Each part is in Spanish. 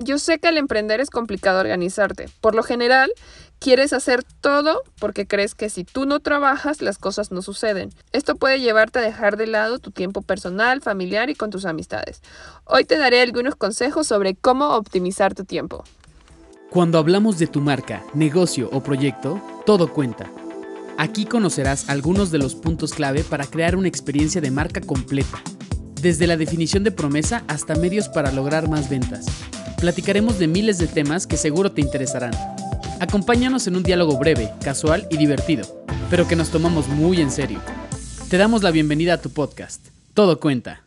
Yo sé que al emprender es complicado organizarte. Por lo general, quieres hacer todo porque crees que si tú no trabajas, las cosas no suceden. Esto puede llevarte a dejar de lado tu tiempo personal, familiar y con tus amistades. Hoy te daré algunos consejos sobre cómo optimizar tu tiempo. Cuando hablamos de tu marca, negocio o proyecto, todo cuenta. Aquí conocerás algunos de los puntos clave para crear una experiencia de marca completa, desde la definición de promesa hasta medios para lograr más ventas. Platicaremos de miles de temas que seguro te interesarán. Acompáñanos en un diálogo breve, casual y divertido, pero que nos tomamos muy en serio. Te damos la bienvenida a tu podcast. Todo cuenta.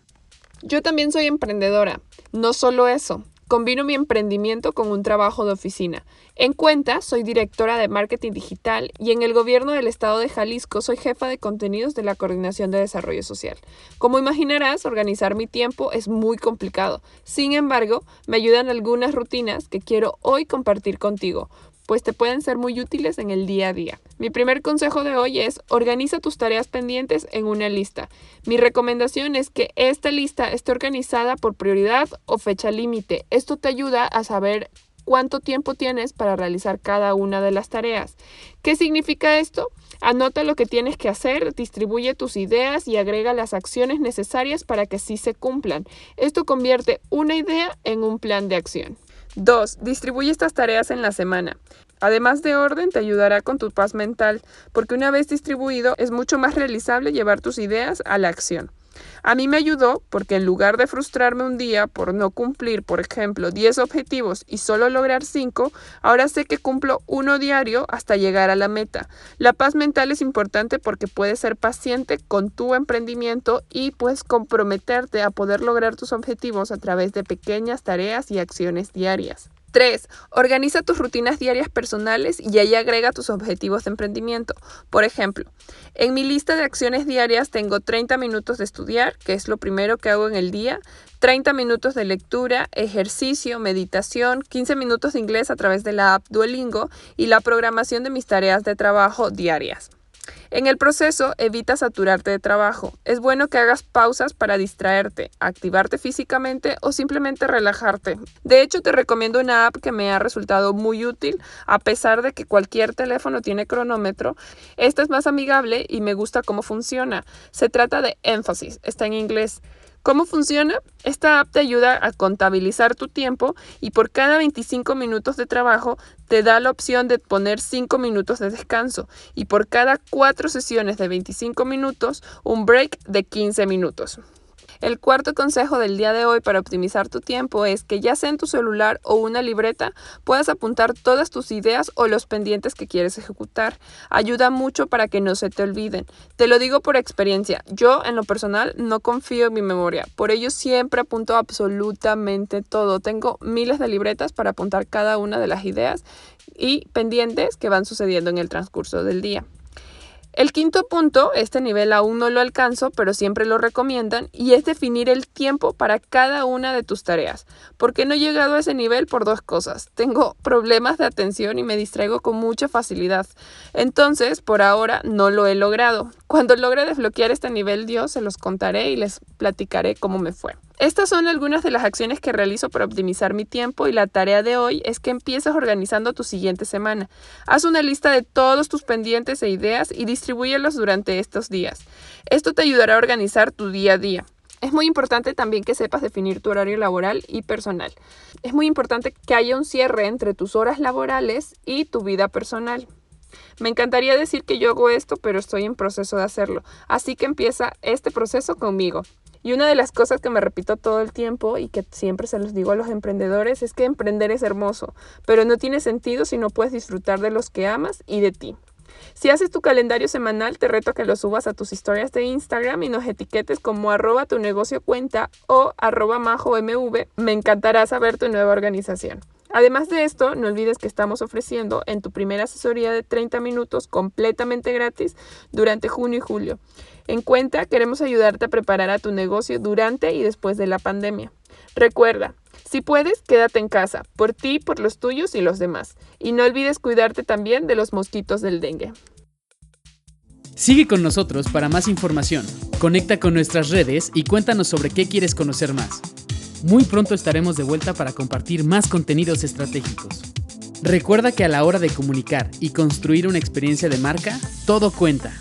Yo también soy emprendedora. No solo eso, Combino mi emprendimiento con un trabajo de oficina. En Cuenta soy directora de marketing digital y en el gobierno del estado de Jalisco soy jefa de contenidos de la Coordinación de Desarrollo Social. Como imaginarás, organizar mi tiempo es muy complicado. Sin embargo, me ayudan algunas rutinas que quiero hoy compartir contigo, pues te pueden ser muy útiles en el día a día. Mi primer consejo de hoy es organiza tus tareas pendientes en una lista. Mi recomendación es que esta lista esté organizada por prioridad o fecha límite. Esto te ayuda a saber cuánto tiempo tienes para realizar cada una de las tareas. ¿Qué significa esto? Anota lo que tienes que hacer, distribuye tus ideas y agrega las acciones necesarias para que sí se cumplan. Esto convierte una idea en un plan de acción. 2. Distribuye estas tareas en la semana. Además de orden, te ayudará con tu paz mental, porque una vez distribuido es mucho más realizable llevar tus ideas a la acción. A mí me ayudó porque en lugar de frustrarme un día por no cumplir, por ejemplo, 10 objetivos y solo lograr 5, ahora sé que cumplo uno diario hasta llegar a la meta. La paz mental es importante porque puedes ser paciente con tu emprendimiento y puedes comprometerte a poder lograr tus objetivos a través de pequeñas tareas y acciones diarias. 3. Organiza tus rutinas diarias personales y ahí agrega tus objetivos de emprendimiento. Por ejemplo, en mi lista de acciones diarias tengo 30 minutos de estudiar, que es lo primero que hago en el día, 30 minutos de lectura, ejercicio, meditación, 15 minutos de inglés a través de la app Duolingo y la programación de mis tareas de trabajo diarias. En el proceso, evita saturarte de trabajo. Es bueno que hagas pausas para distraerte, activarte físicamente o simplemente relajarte. De hecho, te recomiendo una app que me ha resultado muy útil, a pesar de que cualquier teléfono tiene cronómetro. Esta es más amigable y me gusta cómo funciona. Se trata de Emphasis, está en inglés. ¿Cómo funciona? Esta app te ayuda a contabilizar tu tiempo y por cada 25 minutos de trabajo te da la opción de poner 5 minutos de descanso y por cada 4 sesiones de 25 minutos un break de 15 minutos. El cuarto consejo del día de hoy para optimizar tu tiempo es que ya sea en tu celular o una libreta puedas apuntar todas tus ideas o los pendientes que quieres ejecutar. Ayuda mucho para que no se te olviden. Te lo digo por experiencia. Yo en lo personal no confío en mi memoria. Por ello siempre apunto absolutamente todo. Tengo miles de libretas para apuntar cada una de las ideas y pendientes que van sucediendo en el transcurso del día. El quinto punto, este nivel aún no lo alcanzo, pero siempre lo recomiendan, y es definir el tiempo para cada una de tus tareas. ¿Por qué no he llegado a ese nivel? Por dos cosas. Tengo problemas de atención y me distraigo con mucha facilidad. Entonces, por ahora no lo he logrado. Cuando logre desbloquear este nivel, Dios se los contaré y les platicaré cómo me fue. Estas son algunas de las acciones que realizo para optimizar mi tiempo y la tarea de hoy es que empieces organizando tu siguiente semana. Haz una lista de todos tus pendientes e ideas y distribúyelos durante estos días. Esto te ayudará a organizar tu día a día. Es muy importante también que sepas definir tu horario laboral y personal. Es muy importante que haya un cierre entre tus horas laborales y tu vida personal. Me encantaría decir que yo hago esto, pero estoy en proceso de hacerlo. Así que empieza este proceso conmigo. Y una de las cosas que me repito todo el tiempo y que siempre se los digo a los emprendedores es que emprender es hermoso, pero no tiene sentido si no puedes disfrutar de los que amas y de ti. Si haces tu calendario semanal, te reto a que lo subas a tus historias de Instagram y nos etiquetes como arroba tu negocio cuenta o arroba majo mv. Me encantará saber tu nueva organización. Además de esto, no olvides que estamos ofreciendo en tu primera asesoría de 30 minutos completamente gratis durante junio y julio. En cuenta, queremos ayudarte a preparar a tu negocio durante y después de la pandemia. Recuerda, si puedes, quédate en casa, por ti, por los tuyos y los demás. Y no olvides cuidarte también de los mosquitos del dengue. Sigue con nosotros para más información. Conecta con nuestras redes y cuéntanos sobre qué quieres conocer más. Muy pronto estaremos de vuelta para compartir más contenidos estratégicos. Recuerda que a la hora de comunicar y construir una experiencia de marca, todo cuenta.